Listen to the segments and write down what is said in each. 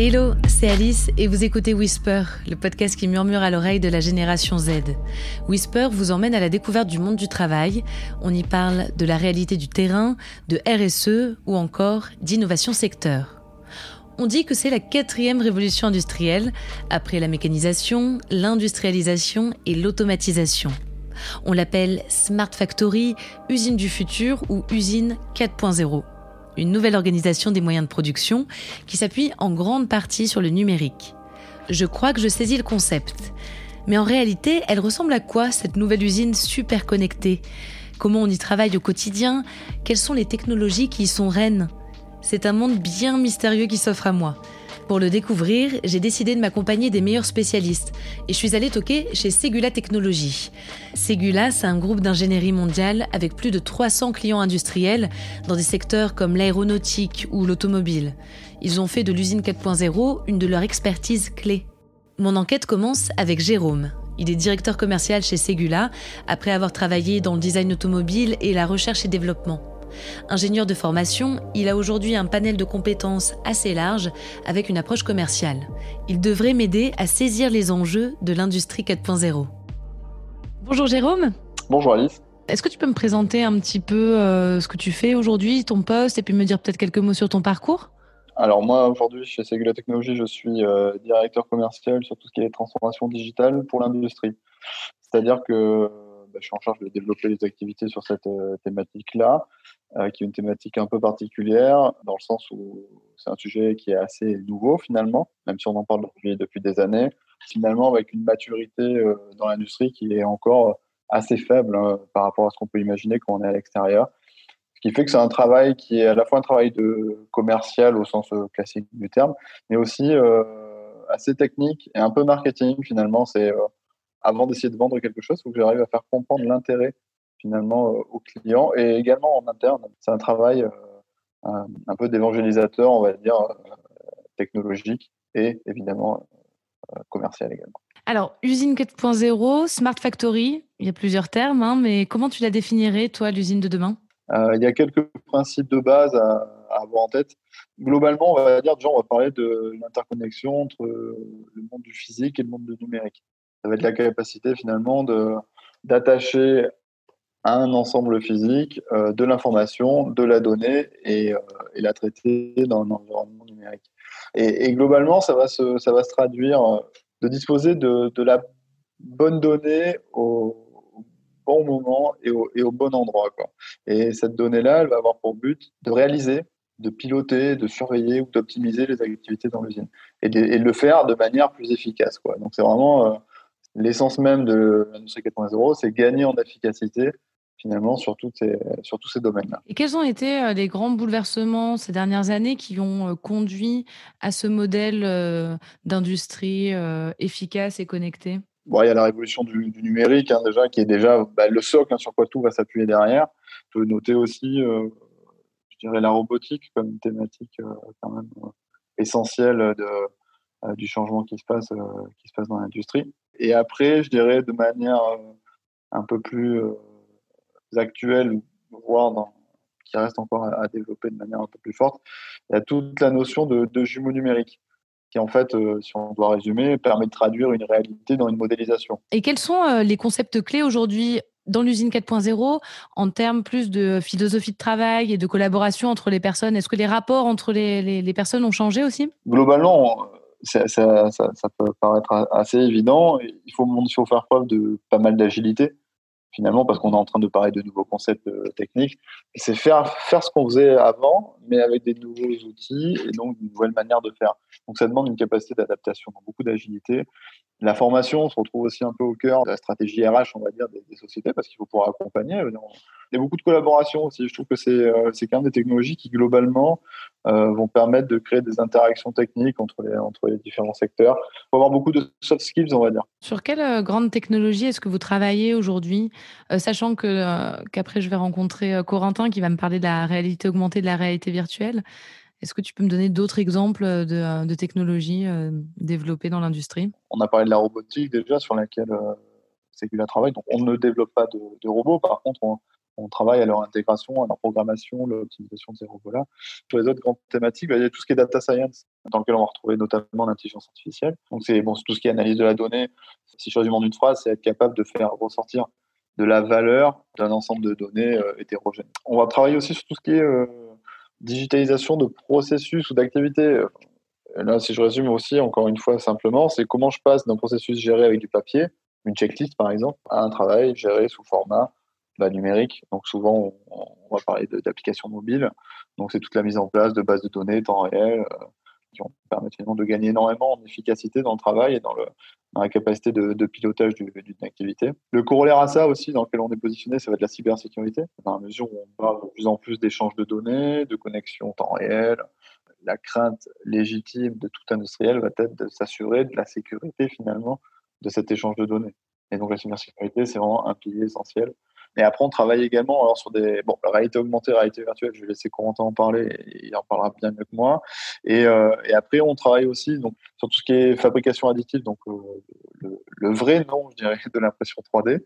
Hello, c'est Alice et vous écoutez Whisper, le podcast qui murmure à l'oreille de la génération Z. Whisper vous emmène à la découverte du monde du travail. On y parle de la réalité du terrain, de RSE ou encore d'innovation secteur. On dit que c'est la quatrième révolution industrielle, après la mécanisation, l'industrialisation et l'automatisation. On l'appelle Smart Factory, usine du futur ou usine 4.0 une nouvelle organisation des moyens de production qui s'appuie en grande partie sur le numérique. Je crois que je saisis le concept. Mais en réalité, elle ressemble à quoi cette nouvelle usine super connectée Comment on y travaille au quotidien? Quelles sont les technologies qui y sont reines? C'est un monde bien mystérieux qui s'offre à moi. Pour le découvrir, j'ai décidé de m'accompagner des meilleurs spécialistes et je suis allée toquer chez Segula Technologies. Segula, c'est un groupe d'ingénierie mondiale avec plus de 300 clients industriels dans des secteurs comme l'aéronautique ou l'automobile. Ils ont fait de l'usine 4.0 une de leurs expertises clés. Mon enquête commence avec Jérôme. Il est directeur commercial chez Segula après avoir travaillé dans le design automobile et la recherche et développement. Ingénieur de formation, il a aujourd'hui un panel de compétences assez large avec une approche commerciale. Il devrait m'aider à saisir les enjeux de l'industrie 4.0. Bonjour Jérôme. Bonjour Alice. Est-ce que tu peux me présenter un petit peu euh, ce que tu fais aujourd'hui, ton poste, et puis me dire peut-être quelques mots sur ton parcours? Alors moi aujourd'hui chez Segula Technologies, je suis euh, directeur commercial sur tout ce qui est transformation digitale pour l'industrie. C'est-à-dire que bah, je suis en charge de développer les activités sur cette euh, thématique-là, euh, qui est une thématique un peu particulière, dans le sens où c'est un sujet qui est assez nouveau finalement, même si on en parle depuis, depuis des années, finalement avec une maturité euh, dans l'industrie qui est encore assez faible hein, par rapport à ce qu'on peut imaginer quand on est à l'extérieur. Ce qui fait que c'est un travail qui est à la fois un travail de commercial au sens classique du terme, mais aussi assez technique et un peu marketing finalement. Avant d'essayer de vendre quelque chose, il faut que j'arrive à faire comprendre l'intérêt finalement euh, aux clients et également en interne. C'est un travail euh, un, peu d'évangélisateur, on va dire, euh, technologique et évidemment commercial également. Alors, usine 4.0, Smart Factory, il y a plusieurs termes, hein, mais comment tu la définirais, toi, l'usine de demain? Il y a quelques principes de base à, avoir en tête. Globalement, on va dire, déjà, on va parler de l'interconnexion entre le monde du physique et le monde du numérique. Ça va être la capacité finalement d'attacher à un ensemble physique euh, de l'information, de la donnée et, euh, et, la traiter dans un environnement numérique. Et, globalement, ça va se, ça va se traduire euh, de disposer de, la bonne donnée au, bon moment et au, et au bon endroit. Quoi. Et cette donnée-là, elle va avoir pour but de réaliser, de piloter, de surveiller ou d'optimiser les activités dans l'usine et, de, et le faire de manière plus efficace. Quoi. Donc c'est vraiment l'essence même de l'industrie 4.0, c'est gagner en efficacité finalement sur, ces, sur tous ces domaines-là. Et quels ont été euh, les grands bouleversements ces dernières années qui ont euh, conduit à ce modèle euh, d'industrie efficace et connectée? Bon, Il y a la révolution du, numérique hein, déjà, qui est déjà bah, le socle hein, sur quoi tout va s'appuyer derrière. Je peux noter aussi, je dirais, la robotique comme thématique quand même essentielle de, du changement qui se passe, qui se passe dans l'industrie. Et après, je dirais de manière euh, un peu plus euh, actuelle, voire dans, qui reste encore à, développer de manière un peu plus forte, il y a toute la notion de, de jumeaux numériques qui en fait, euh, si on doit résumer, permet de traduire une réalité dans une modélisation. Et quels sont les concepts clés aujourd'hui dans l'usine 4.0 en termes plus de philosophie de travail et de collaboration entre les personnes? Est-ce que les rapports entre les, les, les personnes ont changé aussi? Globalement, ça, ça, ça, peut paraître assez évident. Il faut, il faut faire preuve de pas mal d'agilité, finalement, parce qu'on est en train de parler de nouveaux concepts euh, techniques. C'est faire, faire ce qu'on faisait avant, mais avec des nouveaux outils et donc une nouvelle manière de faire. Donc ça demande une capacité d'adaptation, beaucoup d'agilité. La formation se retrouve aussi un peu au cœur de la stratégie RH, on va dire, des, sociétés, parce qu'il faut pouvoir accompagner. Il y a beaucoup de collaboration aussi. Je trouve que c'est euh, quand même des technologies qui, globalement, euh, vont permettre de créer des interactions techniques entre les, entre les différents secteurs. Il faut avoir beaucoup de soft skills, on va dire. Sur quelle euh, grande technologie est-ce que vous travaillez aujourd'hui, sachant que qu'après je vais rencontrer Corentin qui va me parler de la réalité augmentée, de la réalité virtuelle. Est-ce que tu peux me donner d'autres exemples de, technologies développées dans l'industrie? On a parlé de la robotique déjà, sur laquelle Segula travaille. Donc, on ne développe pas de, robots. Par contre, on, travaille à leur intégration, à leur programmation, l'optimisation de ces robots-là. Pour les autres grandes thématiques, bah, il y a tout ce qui est data science, dans lequel on va retrouver notamment l'intelligence artificielle. Donc c'est tout ce qui est analyse de la donnée. Si je résume en une phrase, c'est être capable de faire ressortir de la valeur d'un ensemble de données euh, hétérogènes. On va travailler aussi sur tout ce qui est euh, digitalisation de processus ou d'activités. Là, si je résume aussi, encore une fois, simplement, c'est comment je passe d'un processus géré avec du papier, une checklist par exemple, à un travail géré sous format bah, numérique. Donc souvent, on, va parler d'applications mobiles. Donc c'est toute la mise en place de bases de données temps réel euh, qui vont permettre finalement de gagner énormément en efficacité dans le travail et dans, le, dans la capacité de, pilotage d'une activité. Le corollaire à ça aussi, dans lequel on est positionné, ça va être la cybersécurité, dans la mesure où on parle de plus en plus d'échanges de données, de connexions temps réel. La crainte légitime de tout industriel va être de s'assurer de la sécurité finalement de cet échange de données. Et donc la cybersécurité, c'est vraiment un pilier essentiel et après, on travaille également alors, sur des. Bon, la réalité augmentée, la réalité virtuelle, je vais laisser Corentin en parler, il en parlera bien mieux que moi. Et, euh, après, on travaille aussi donc, sur tout ce qui est fabrication additive, donc euh, le, vrai nom, je dirais, de l'impression 3D.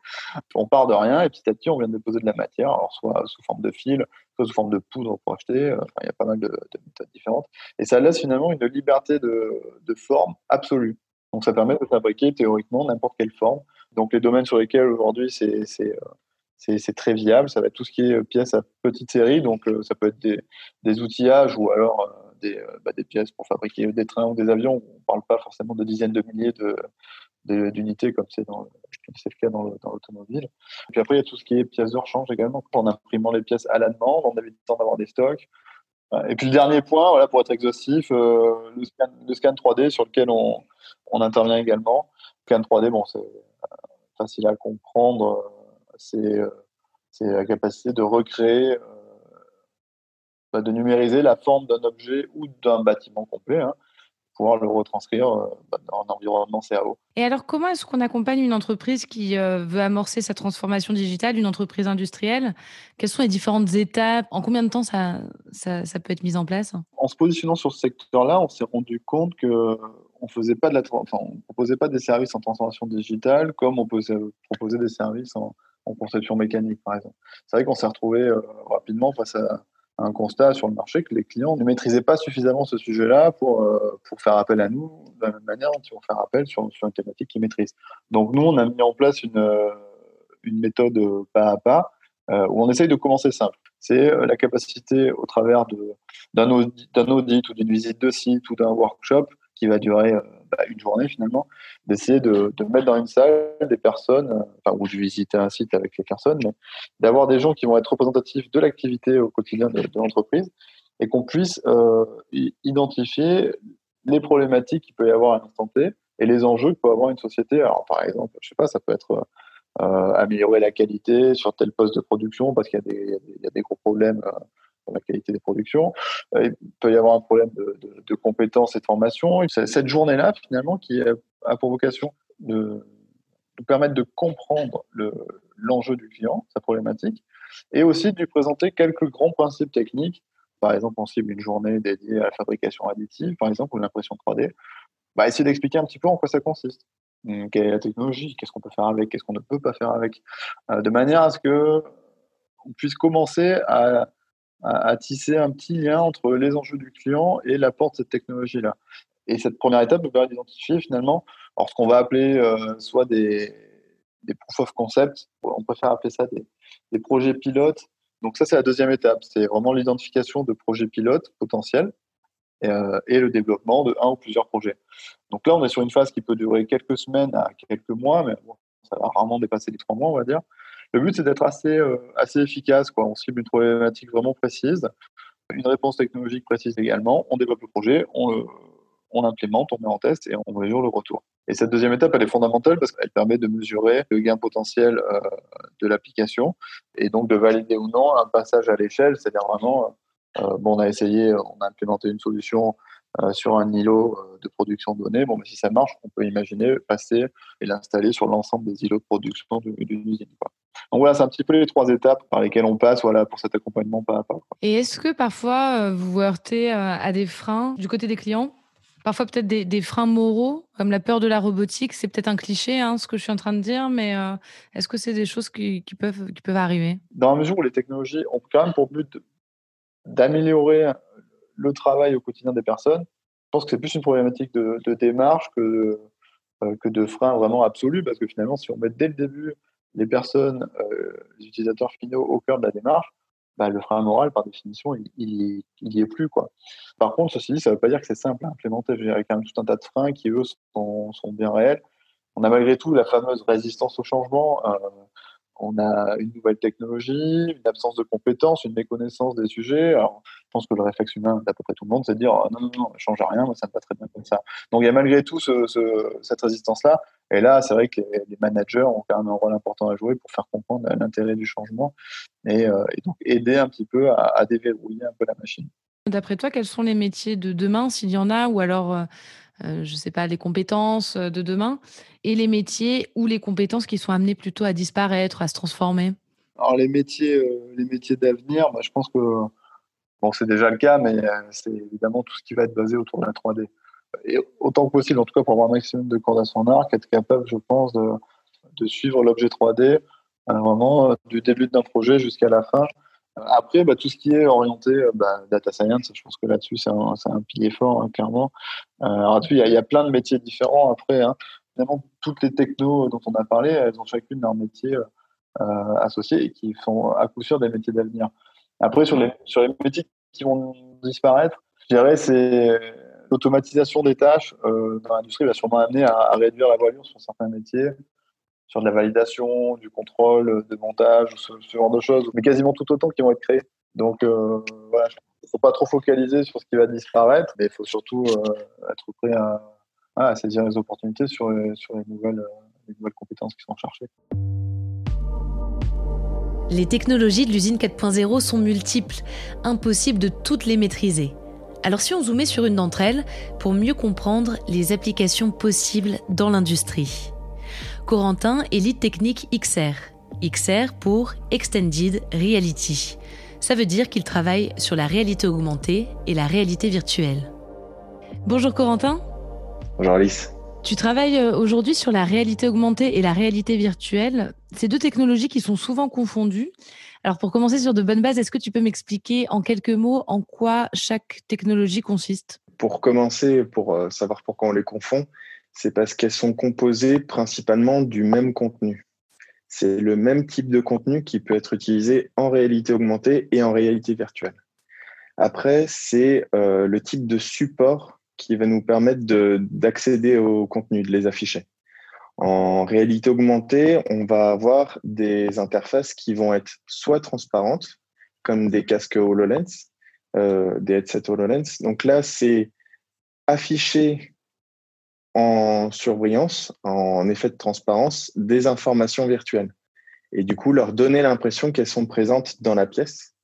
On part de rien et petit à petit, on vient de déposer de la matière, alors soit sous forme de fil, soit sous forme de poudre pour. Enfin, il y a pas mal de, méthodes différentes. Et ça laisse finalement une liberté de, forme absolue. Donc, ça permet de fabriquer théoriquement n'importe quelle forme. Donc, les domaines sur lesquels aujourd'hui, c'est euh, c'est très viable. Ça va être tout ce qui est euh, pièces à petite série, donc euh, ça peut être des, outillages ou alors euh, des, bah, des, pièces pour fabriquer des trains ou des avions. On ne parle pas forcément de dizaines de milliers d'unités comme c'est le cas dans l'automobile. Puis après, il y a tout ce qui est pièces de rechange également, en imprimant les pièces à la demande, on évitant d'avoir des stocks. Et puis le dernier point, voilà, pour être exhaustif, le, scan, le, scan, 3D sur lequel on, on intervient également. Le scan 3D, bon, c'est facile à comprendre euh, c'est la capacité de recréer, euh, bah, de numériser la forme d'un objet ou d'un bâtiment complet. Hein, pouvoir le retranscrire euh, bah, dans un environnement CAO. Et alors, comment est-ce qu'on accompagne une entreprise qui veut amorcer sa transformation digitale, une entreprise industrielle? Quelles sont les différentes étapes? En combien de temps ça, ça, peut être mis en place? En se positionnant sur ce secteur-là, on s'est rendu compte que on faisait pas de la, enfin, on proposait pas des services en transformation digitale comme on proposait des services en, en conception mécanique, par exemple. C'est vrai qu'on s'est retrouvé euh, rapidement face à, un constat sur le marché que les clients ne maîtrisaient pas suffisamment ce sujet-là pour, euh, pour faire appel à nous de la même manière dont ils vont faire appel sur, sur une thématique qu'ils maîtrisent. Donc nous, on a mis en place une, euh, une méthode pas à pas où on essaye de commencer simple. C'est la capacité au travers d'un audit, audit, ou d'une visite de site ou d'un workshop qui va durer bah, une journée finalement, d'essayer de, mettre dans une salle des personnes, euh, enfin, ou de visiter un site avec les personnes, mais d'avoir des gens qui vont être représentatifs de l'activité au quotidien de, l'entreprise et qu'on puisse euh, identifier les problématiques qu'il peut y avoir à l'instant T et les enjeux que peut avoir une société. Alors, par exemple, je sais pas, ça peut être euh, améliorer la qualité sur tel poste de production parce qu'il y, a des gros problèmes la qualité des productions. Euh, il peut y avoir un problème de, compétences et de formation. Cette journée-là, finalement, qui a pour vocation de nous permettre de comprendre l'enjeu du client, sa problématique, et aussi de lui présenter quelques grands principes techniques. Par exemple, on cible une journée dédiée à la fabrication additive, par exemple, ou l'impression 3D. Bah, essayer d'expliquer un petit peu en quoi ça consiste. Hum, quelle est la technologie? Qu'est-ce qu'on peut faire avec? Qu'est-ce qu'on ne peut pas faire avec? Euh, De manière à ce que on puisse commencer à à, tisser un petit lien entre les enjeux du client et l'apport de cette technologie-là. Et cette première étape nous permet d'identifier finalement alors ce qu'on va appeler euh, soit des, des proof of concept, on préfère appeler ça des, projets pilotes. Donc ça, c'est la deuxième étape. C'est vraiment l'identification de projets pilotes potentiels et, euh, et, le développement de un ou plusieurs projets. Donc là, on est sur une phase qui peut durer quelques semaines à quelques mois, mais ça va rarement dépasser les trois mois, on va dire. Le but, c'est d'être assez, euh, assez efficace. Quoi. On cible une problématique vraiment précise, une réponse technologique précise également. On développe le projet, on on l'implémente, on met en test et on mesure le retour. Et cette deuxième étape, elle est fondamentale parce qu'elle permet de mesurer le gain potentiel euh, de l'application et donc de valider ou non un passage à l'échelle, c'est-à-dire vraiment, euh, bon, on a essayé, on a implémenté une solution sur un îlot de production de. Bon, mais si ça marche, on peut imaginer passer et l'installer sur l'ensemble des îlots de production d'une usine. Donc voilà, c'est un petit peu les trois étapes par lesquelles on passe voilà, pour cet accompagnement pas à pas. Et est-ce que parfois euh, vous vous heurtez à des freins du côté des clients? Parfois peut-être des, freins moraux, comme la peur de la robotique. C'est peut-être un cliché, hein, ce que je suis en train de dire, mais euh, est-ce que c'est des choses qui, peuvent, qui peuvent arriver? Dans la mesure où les technologies ont quand même pour but d'améliorer le travail au quotidien des personnes, je pense que c'est plus une problématique de, démarche que de, euh, que de frein vraiment absolu, parce que finalement, si on met dès le début les personnes, euh, les utilisateurs finaux au cœur de la démarche, bah, le frein moral, par définition, il, il, est plus. Quoi. Par contre, ceci dit, ça ne veut pas dire que c'est simple à implémenter. Il y a quand même tout un tas de freins qui, eux, sont, sont bien réels. On a malgré tout la fameuse résistance au changement. Euh, on a une nouvelle technologie, une absence de compétences, une méconnaissance des sujets. Je pense que le réflexe humain d'à peu près tout le monde, c'est de dire oh, non, non, ne change rien, ça me va très bien comme ça. Donc il y a malgré tout cette résistance-là. Et là, c'est vrai que les, managers ont quand même un rôle important à jouer pour faire comprendre l'intérêt du changement et, euh, donc aider un petit peu à, déverrouiller un peu la machine. D'après toi, quels sont les métiers de demain, s'il y en a, ou alors, euh, euh, je ne sais pas, les compétences de demain, et les métiers ou les compétences qui sont amenées plutôt à disparaître, à se transformer? Alors les métiers, les métiers d'avenir, bah, je pense que bon, c'est déjà le cas, mais c'est évidemment tout ce qui va être basé autour de la 3D et autant que possible, en tout cas pour avoir un maximum de cordes à son arc, être capable, je pense, de, de suivre l'objet 3D euh, vraiment euh, du début d'un projet jusqu'à la fin. Euh, après, bah, tout ce qui est orienté bah, data science, je pense que là-dessus, c'est un, un, pilier fort, hein, clairement. alors il y, a plein de métiers différents après. Hein. Évidemment, toutes les technos dont on a parlé, elles ont chacune leur métier euh, associé et qui sont à coup sûr des métiers d'avenir. Après, sur les, sur les métiers qui vont disparaître, je dirais c'est l'automatisation des tâches euh, dans l'industrie va sûrement amener à, réduire la voilure sur certains métiers, sur de la validation, du contrôle, de montage, ce, genre de choses, mais quasiment tout autant qui vont être créés. Donc euh, voilà, il ne faut pas trop focaliser sur ce qui va disparaître, mais il faut surtout euh, être prêt à, saisir les opportunités sur, les, nouvelles, les nouvelles compétences qui sont cherchées. Les technologies de l'usine 4.0 sont multiples, impossible de toutes les maîtriser. Alors si on zoomait sur une d'entre elles pour mieux comprendre les applications possibles dans l'industrie. Corentin est lead technique XR. XR pour Extended Reality. Ça veut dire qu'il travaille sur la réalité augmentée et la réalité virtuelle. Bonjour Corentin. Bonjour Alice. Tu travailles euh, aujourd'hui sur la réalité augmentée et la réalité virtuelle. Ces deux technologies qui sont souvent confondues. Alors pour commencer sur de bonnes bases, est-ce que tu peux m'expliquer en quelques mots en quoi chaque technologie consiste? Pour commencer, pour euh, savoir pourquoi on les confond, c'est parce qu'elles sont composées principalement du même contenu. C'est le même type de contenu qui peut être utilisé en réalité augmentée et en réalité virtuelle. Après, c'est euh, le type de support qui va nous permettre d'accéder au contenu, de les afficher. En réalité augmentée, on va avoir des interfaces qui vont être soit transparentes, comme des casques HoloLens, euh, des headsets HoloLens. Donc là, c'est afficher en surbrillance, en effet de transparence, des informations virtuelles. Et du coup, leur donner l'impression qu'elles sont présentes dans la pièce.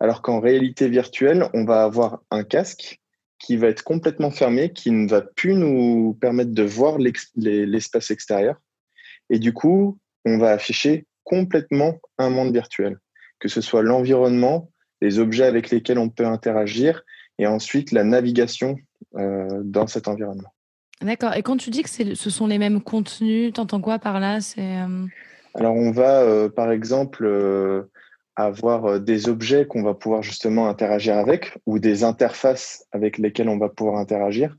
Alors qu'en réalité virtuelle, on va avoir un casque qui va être complètement fermé, qui ne va plus nous permettre de voir l'espace extérieur. Et du coup, on va afficher complètement un monde virtuel, que ce soit l'environnement, les objets avec lesquels on peut interagir, et ensuite la navigation euh, dans cet environnement. D'accord. Et quand tu dis que ce sont les mêmes contenus, tu entends quoi par là? Euh, Alors, on va, euh, par exemple, avoir euh, des objets qu'on va pouvoir justement interagir avec ou des interfaces avec lesquelles on va pouvoir interagir.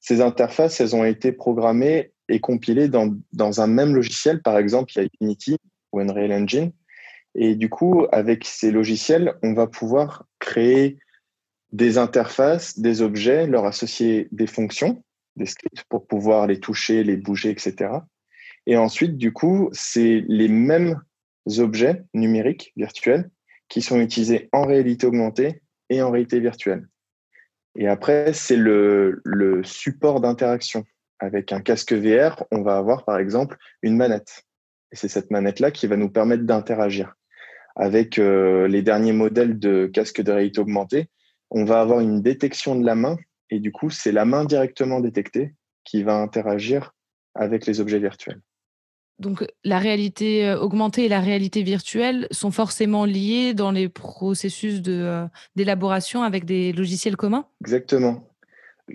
Ces interfaces, elles ont été programmées et compilées dans, dans un même logiciel. Par exemple, il y a Unity ou Unreal Engine. Et du coup, avec ces logiciels, on va pouvoir créer des interfaces, des objets, leur associer des fonctions, des scripts pour pouvoir les toucher, les bouger, etc. Et ensuite, du coup, c'est les mêmes objets numériques virtuels qui sont utilisés en réalité augmentée et en réalité virtuelle. Et après, c'est le, support d'interaction. Avec un casque VR, on va avoir par exemple une manette. Et c'est cette manette-là qui va nous permettre d'interagir. Avec euh, les derniers modèles de casque de réalité augmentée, on va avoir une détection de la main et du coup, c'est la main directement détectée qui va interagir avec les objets virtuels. Donc la réalité euh, augmentée et la réalité virtuelle sont forcément liées dans les processus euh, d'élaboration avec des logiciels communs? Exactement.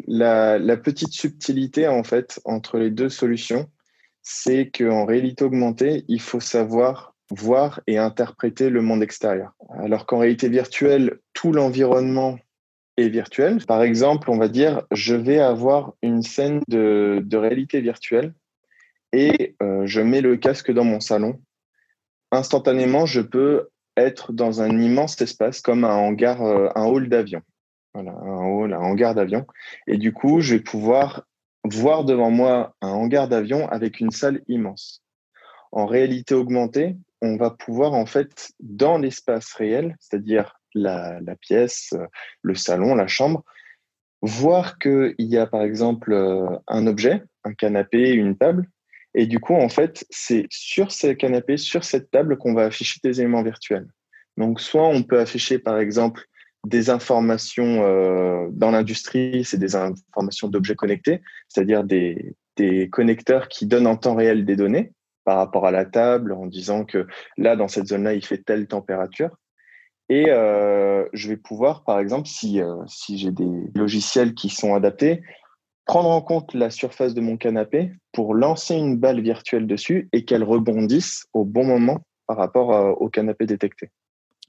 La, la, petite subtilité en fait entre les deux solutions, c'est qu'en réalité augmentée, il faut savoir voir et interpréter le monde extérieur. Alors qu'en réalité virtuelle, tout l'environnement est virtuel. Par exemple, on va dire, je vais avoir une scène de, de réalité virtuelle et euh, je mets le casque dans mon salon. Instantanément, je peux être dans un immense espace comme un hangar, euh, un hall d'avion. Voilà, un hall, un hangar d'avion. Et du coup, je vais pouvoir voir devant moi un hangar d'avion avec une salle immense. En réalité augmentée, on va pouvoir en fait, dans l'espace réel, c'est-à-dire la, pièce, le salon, la chambre, voir qu'il y a par exemple euh, un objet, un canapé, une table, et du coup, en fait, c'est sur ce canapé, sur cette table qu'on va afficher des éléments virtuels. Donc, soit on peut afficher par exemple des informations euh, dans l'industrie, c'est des informations d'objets connectés, c'est-à-dire des, des connecteurs qui donnent en temps réel des données par rapport à la table en disant que là, dans cette zone-là, il fait telle température. Et euh, je vais pouvoir, par exemple, si, euh, si j'ai des logiciels qui sont adaptés, prendre en compte la surface de mon canapé pour lancer une balle virtuelle dessus et qu'elle rebondisse au bon moment par rapport euh, au canapé détecté.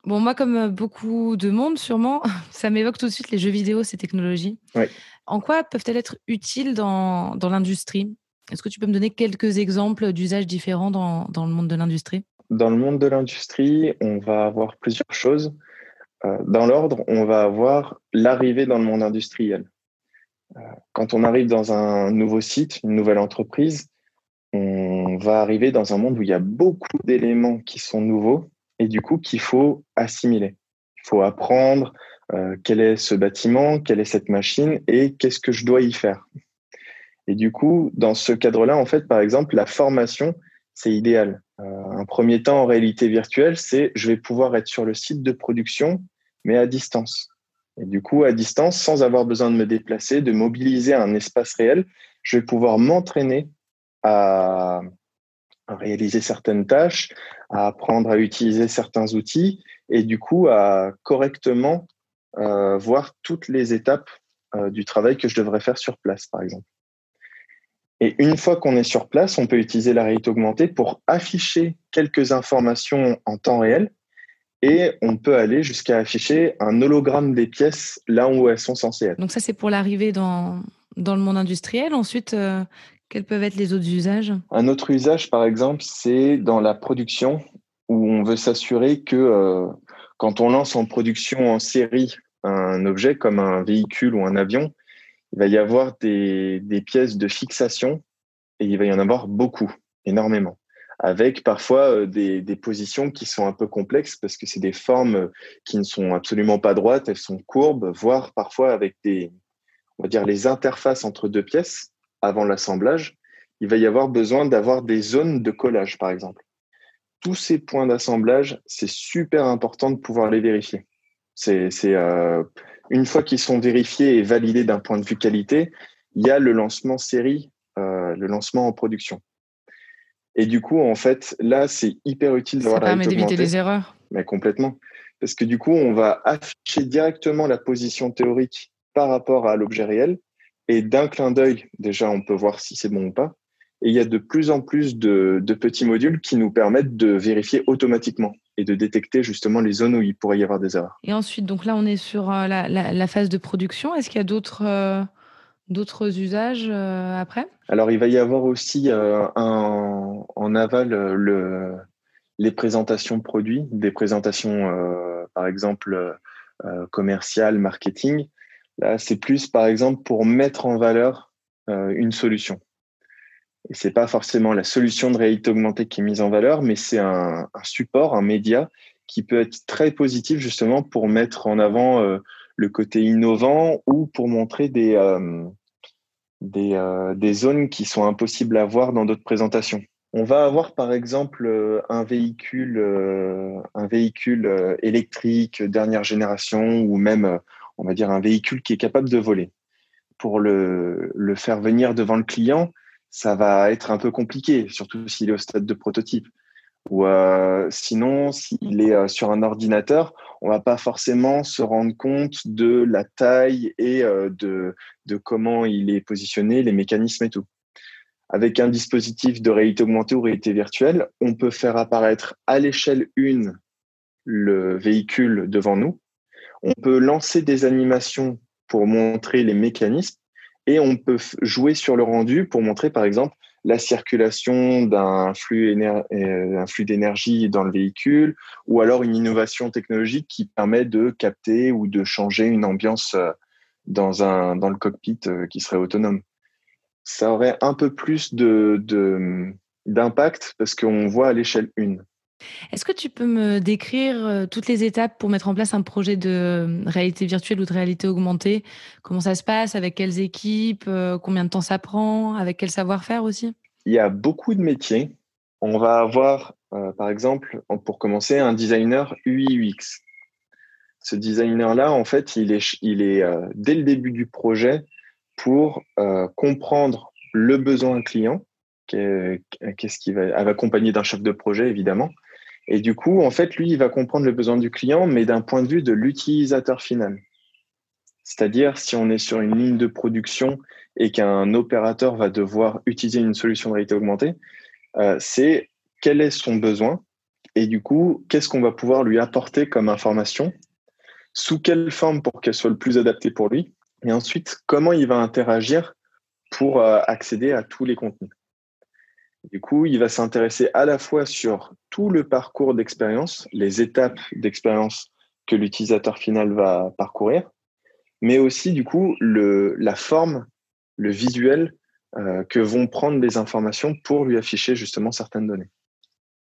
Bon, moi, comme beaucoup de monde, sûrement, ça m'évoque tout de suite les jeux vidéo, ces technologies. Oui. En quoi peuvent-elles être utiles dans, dans l'industrie? Est-ce que tu peux me donner quelques exemples d'usages différents dans, dans, le monde de l'industrie? Dans le monde de l'industrie, on va avoir plusieurs choses. Euh, dans l'ordre, on va avoir l'arrivée dans le monde industriel. Euh, quand on arrive dans un nouveau site, une nouvelle entreprise, on va arriver dans un monde où il y a beaucoup d'éléments qui sont nouveaux et du coup qu'il faut assimiler. Il faut apprendre euh, quel est ce bâtiment, quelle est cette machine et qu'est-ce que je dois y faire. Et du coup, dans ce cadre-là, en fait, par exemple, la formation, c'est idéal. Euh, un premier temps en réalité virtuelle, c'est je vais pouvoir être sur le site de production, mais à distance. Et du coup, à distance, sans avoir besoin de me déplacer, de mobiliser un espace réel, je vais pouvoir m'entraîner à, réaliser certaines tâches, à apprendre à utiliser certains outils et du coup à correctement euh, voir toutes les étapes euh, du travail que je devrais faire sur place, par exemple. Et une fois qu'on est sur place, on peut utiliser la réalité augmentée pour afficher quelques informations en temps réel et on peut aller jusqu'à afficher un hologramme des pièces là où elles sont censées être. Donc ça, c'est pour l'arrivée dans, dans le monde industriel. Ensuite, euh, quels peuvent être les autres usages? Un autre usage, par exemple, c'est dans la production où on veut s'assurer que euh, quand on lance en production en série un objet comme un véhicule ou un avion, il va y avoir des, pièces de fixation et il va y en avoir beaucoup, énormément, avec parfois euh, des, positions qui sont un peu complexes parce que c'est des formes euh, qui ne sont absolument pas droites, elles sont courbes, voire parfois avec des, on va dire, les interfaces entre deux pièces avant l'assemblage. Il va y avoir besoin d'avoir des zones de collage, par exemple. Tous ces points d'assemblage, c'est super important de pouvoir les vérifier. C'est euh, une fois qu'ils sont vérifiés et validés d'un point de vue qualité, il y a le lancement série, euh, le lancement en production. Et du coup, en fait, là, c'est hyper utile d'avoir la Ça permet d'éviter les erreurs. Mais complètement. Parce que du coup, on va afficher directement la position théorique par rapport à l'objet réel. Et d'un clin d'œil, déjà, on peut voir si c'est bon ou pas. Et il y a de plus en plus de, de petits modules qui nous permettent de vérifier automatiquement et de détecter justement les zones où il pourrait y avoir des erreurs. Et ensuite, donc là, on est sur euh, la, la, phase de production. Est-ce qu'il y a d'autres euh, d'autres usages euh, après? Alors, il va y avoir aussi un, en aval le, les présentations produits, des présentations, par exemple, commerciales, marketing. Là, c'est plus, par exemple, pour mettre en valeur une solution. Et c'est pas forcément la solution de réalité augmentée qui est mise en valeur, mais c'est un, support, un média qui peut être très positif justement pour mettre en avant euh, le côté innovant ou pour montrer des, euh, euh, des, zones qui sont impossibles à voir dans d'autres présentations. On va avoir par exemple un véhicule, un véhicule électrique dernière génération ou même, on va dire, un véhicule qui est capable de voler. Pour le, le faire venir devant le client, ça va être un peu compliqué, surtout s'il est au stade de prototype. Ou sinon, s'il est sur un ordinateur, on va pas forcément se rendre compte de la taille et de, de comment il est positionné, les mécanismes et tout. Avec un dispositif de réalité augmentée ou réalité virtuelle, on peut faire apparaître à l'échelle 1 le véhicule devant nous. On peut lancer des animations pour montrer les mécanismes et on peut jouer sur le rendu pour montrer par exemple la circulation d'un flux, euh, d'énergie dans le véhicule ou alors une innovation technologique qui permet de capter ou de changer une ambiance euh, dans, un, le cockpit euh, qui serait autonome. Ça aurait un peu plus d'impact parce qu'on voit à l'échelle 1. Est-ce que tu peux me décrire euh, toutes les étapes pour mettre en place un projet de euh, réalité virtuelle ou de réalité augmentée? Comment ça se passe? Avec quelles équipes? Euh, Combien de temps ça prend? Avec quel savoir-faire aussi? Il y a beaucoup de métiers. On va avoir, par exemple, pour commencer, un designer UI/UX. Ce designer-là, en fait, il est, il est dès le début du projet pour comprendre le besoin client, qu'est-ce qui va, accompagner d'un chef de projet, évidemment, et du coup, en fait, lui, il va comprendre le besoin du client, mais d'un point de vue de l'utilisateur final. C'est-à-dire, si on est sur une ligne de production et qu'un opérateur va devoir utiliser une solution de réalité augmentée, euh, c'est quel est son besoin et du coup, qu'est-ce qu'on va pouvoir lui apporter comme information, sous quelle forme pour qu'elle soit le plus adaptée pour lui, et ensuite, comment il va interagir pour euh, accéder à tous les contenus. Du coup, il va s'intéresser à la fois sur tout le parcours d'expérience, les étapes d'expérience que l'utilisateur final va parcourir, mais aussi du coup le, la forme, le visuel euh, que vont prendre les informations pour lui afficher justement certaines données.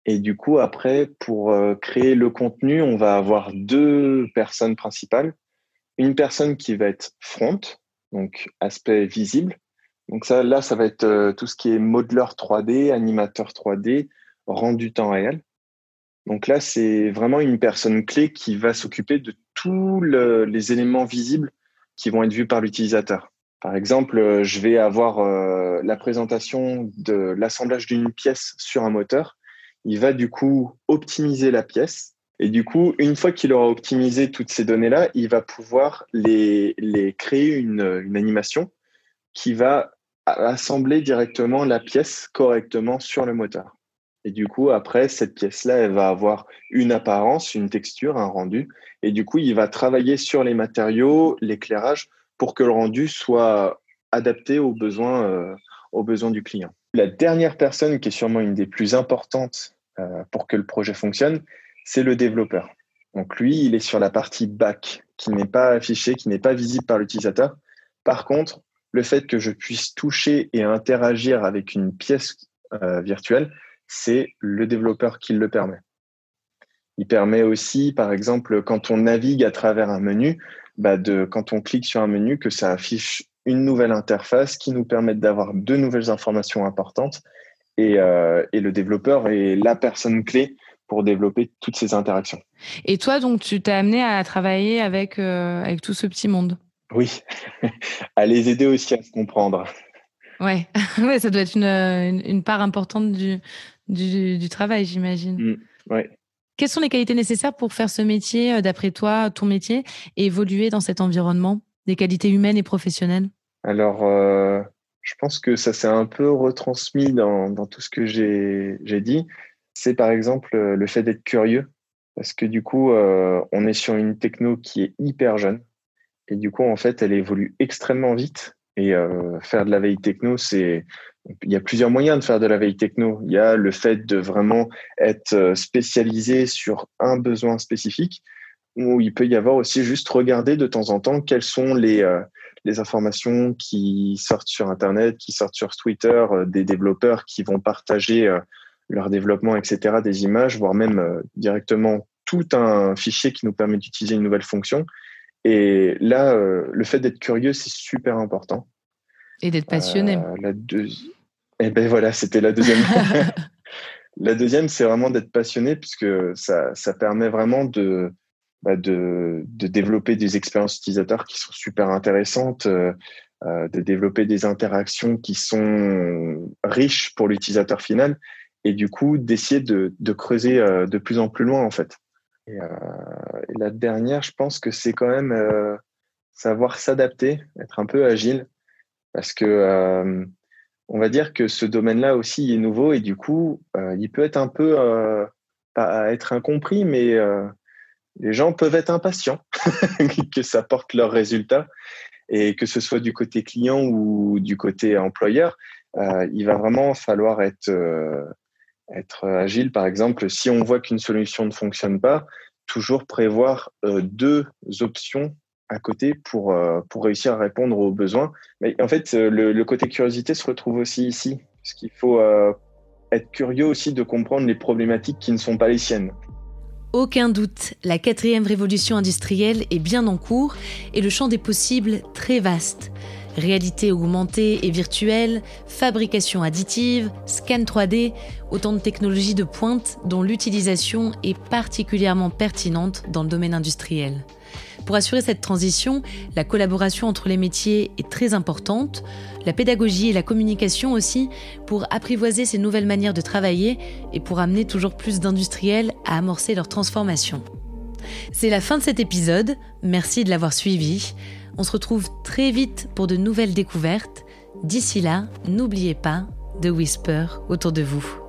Et du coup, après, pour euh, créer le contenu, on va avoir deux personnes principales. Une personne qui va être front, donc aspect visible, donc ça, là, ça va être euh, tout ce qui est modeler 3D, animateur 3D, rendu temps réel. Donc là, c'est vraiment une personne clé qui va s'occuper de tous les éléments visibles qui vont être vus par l'utilisateur. Par exemple, euh, je vais avoir euh, la présentation de l'assemblage d'une pièce sur un moteur. Il va du coup optimiser la pièce. Et du coup, une fois qu'il aura optimisé toutes ces données-là, il va pouvoir les, créer une animation qui va assembler directement la pièce correctement sur le moteur. Et du coup, après, cette pièce-là, elle va avoir une apparence, une texture, un rendu. Et du coup, il va travailler sur les matériaux, l'éclairage, pour que le rendu soit adapté aux besoins, euh, aux besoins du client. La dernière personne, qui est sûrement une des plus importantes euh, pour que le projet fonctionne, c'est le développeur. Donc lui, il est sur la partie back, qui n'est pas affichée, qui n'est pas visible par l'utilisateur. Par contre, le fait que je puisse toucher et interagir avec une pièce euh, virtuelle, c'est le développeur qui le permet. Il permet aussi, par exemple, quand on navigue à travers un menu, bah de, quand on clique sur un menu, que ça affiche une nouvelle interface qui nous permet d'avoir de nouvelles informations importantes. Et, euh, et, le développeur est la personne clé pour développer toutes ces interactions. Et toi, donc, tu t'es amené à travailler avec, euh, avec tout ce petit monde? Oui, à les aider aussi à se comprendre. Ouais, ouais ça doit être une, une, part importante du, du, du travail, j'imagine. Mm, ouais. Quelles sont les qualités nécessaires pour faire ce métier, euh, d'après toi, ton métier, et évoluer dans cet environnement Des qualités humaines et professionnelles? Alors, euh, je pense que ça s'est un peu retransmis dans, dans tout ce que j'ai dit. C'est par exemple euh, le fait d'être curieux, parce que du coup, on est sur une techno qui est hyper jeune. Et du coup, en fait, elle évolue extrêmement vite. Et euh, faire de la veille techno, c'est il y a plusieurs moyens de faire de la veille techno. Il y a le fait de vraiment être euh, spécialisé sur un besoin spécifique, ou il peut y avoir aussi juste regarder de temps en temps quelles sont les, euh, les informations qui sortent sur Internet, qui sortent sur Twitter, des développeurs qui vont partager leur développement, etc., des images, voire même directement tout un fichier qui nous permet d'utiliser une nouvelle fonction. Et là, euh, le fait d'être curieux, c'est super important. Et d'être passionné. Euh, la Et eh ben voilà, c'était la deuxième. la deuxième, c'est vraiment d'être passionné, puisque ça, ça permet vraiment de, bah de, de, développer des expériences utilisateurs qui sont super intéressantes, euh, euh de développer des interactions qui sont riches pour l'utilisateur final et du coup d'essayer de, de, creuser de plus en plus loin en fait. Et, la dernière, je pense que c'est quand même savoir s'adapter, être un peu agile, parce que on va dire que ce domaine-là aussi est nouveau et du coup, il peut être un peu pas être incompris, mais les gens peuvent être impatients que ça porte leurs résultats. Et que ce soit du côté client ou du côté employeur, euh, il va vraiment falloir être, euh, être agile. Par exemple, si on voit qu'une solution ne fonctionne pas, toujours prévoir euh, deux options à côté pour, pour réussir à répondre aux besoins. Mais en fait, le, le côté curiosité se retrouve aussi ici, parce qu'il faut être curieux aussi de comprendre les problématiques qui ne sont pas les siennes. Aucun doute, la quatrième révolution industrielle est bien en cours et le champ des possibles très vaste. Réalité augmentée et virtuelle, fabrication additive, scan 3D, autant de technologies de pointe dont l'utilisation est particulièrement pertinente dans le domaine industriel. Pour assurer cette transition, la collaboration entre les métiers est très importante, la pédagogie et la communication aussi, pour apprivoiser ces nouvelles manières de travailler et pour amener toujours plus d'industriels à amorcer leur transformation. C'est la fin de cet épisode, merci de l'avoir suivi. On se retrouve très vite pour de nouvelles découvertes. D'ici là, n'oubliez pas de whisper autour de vous.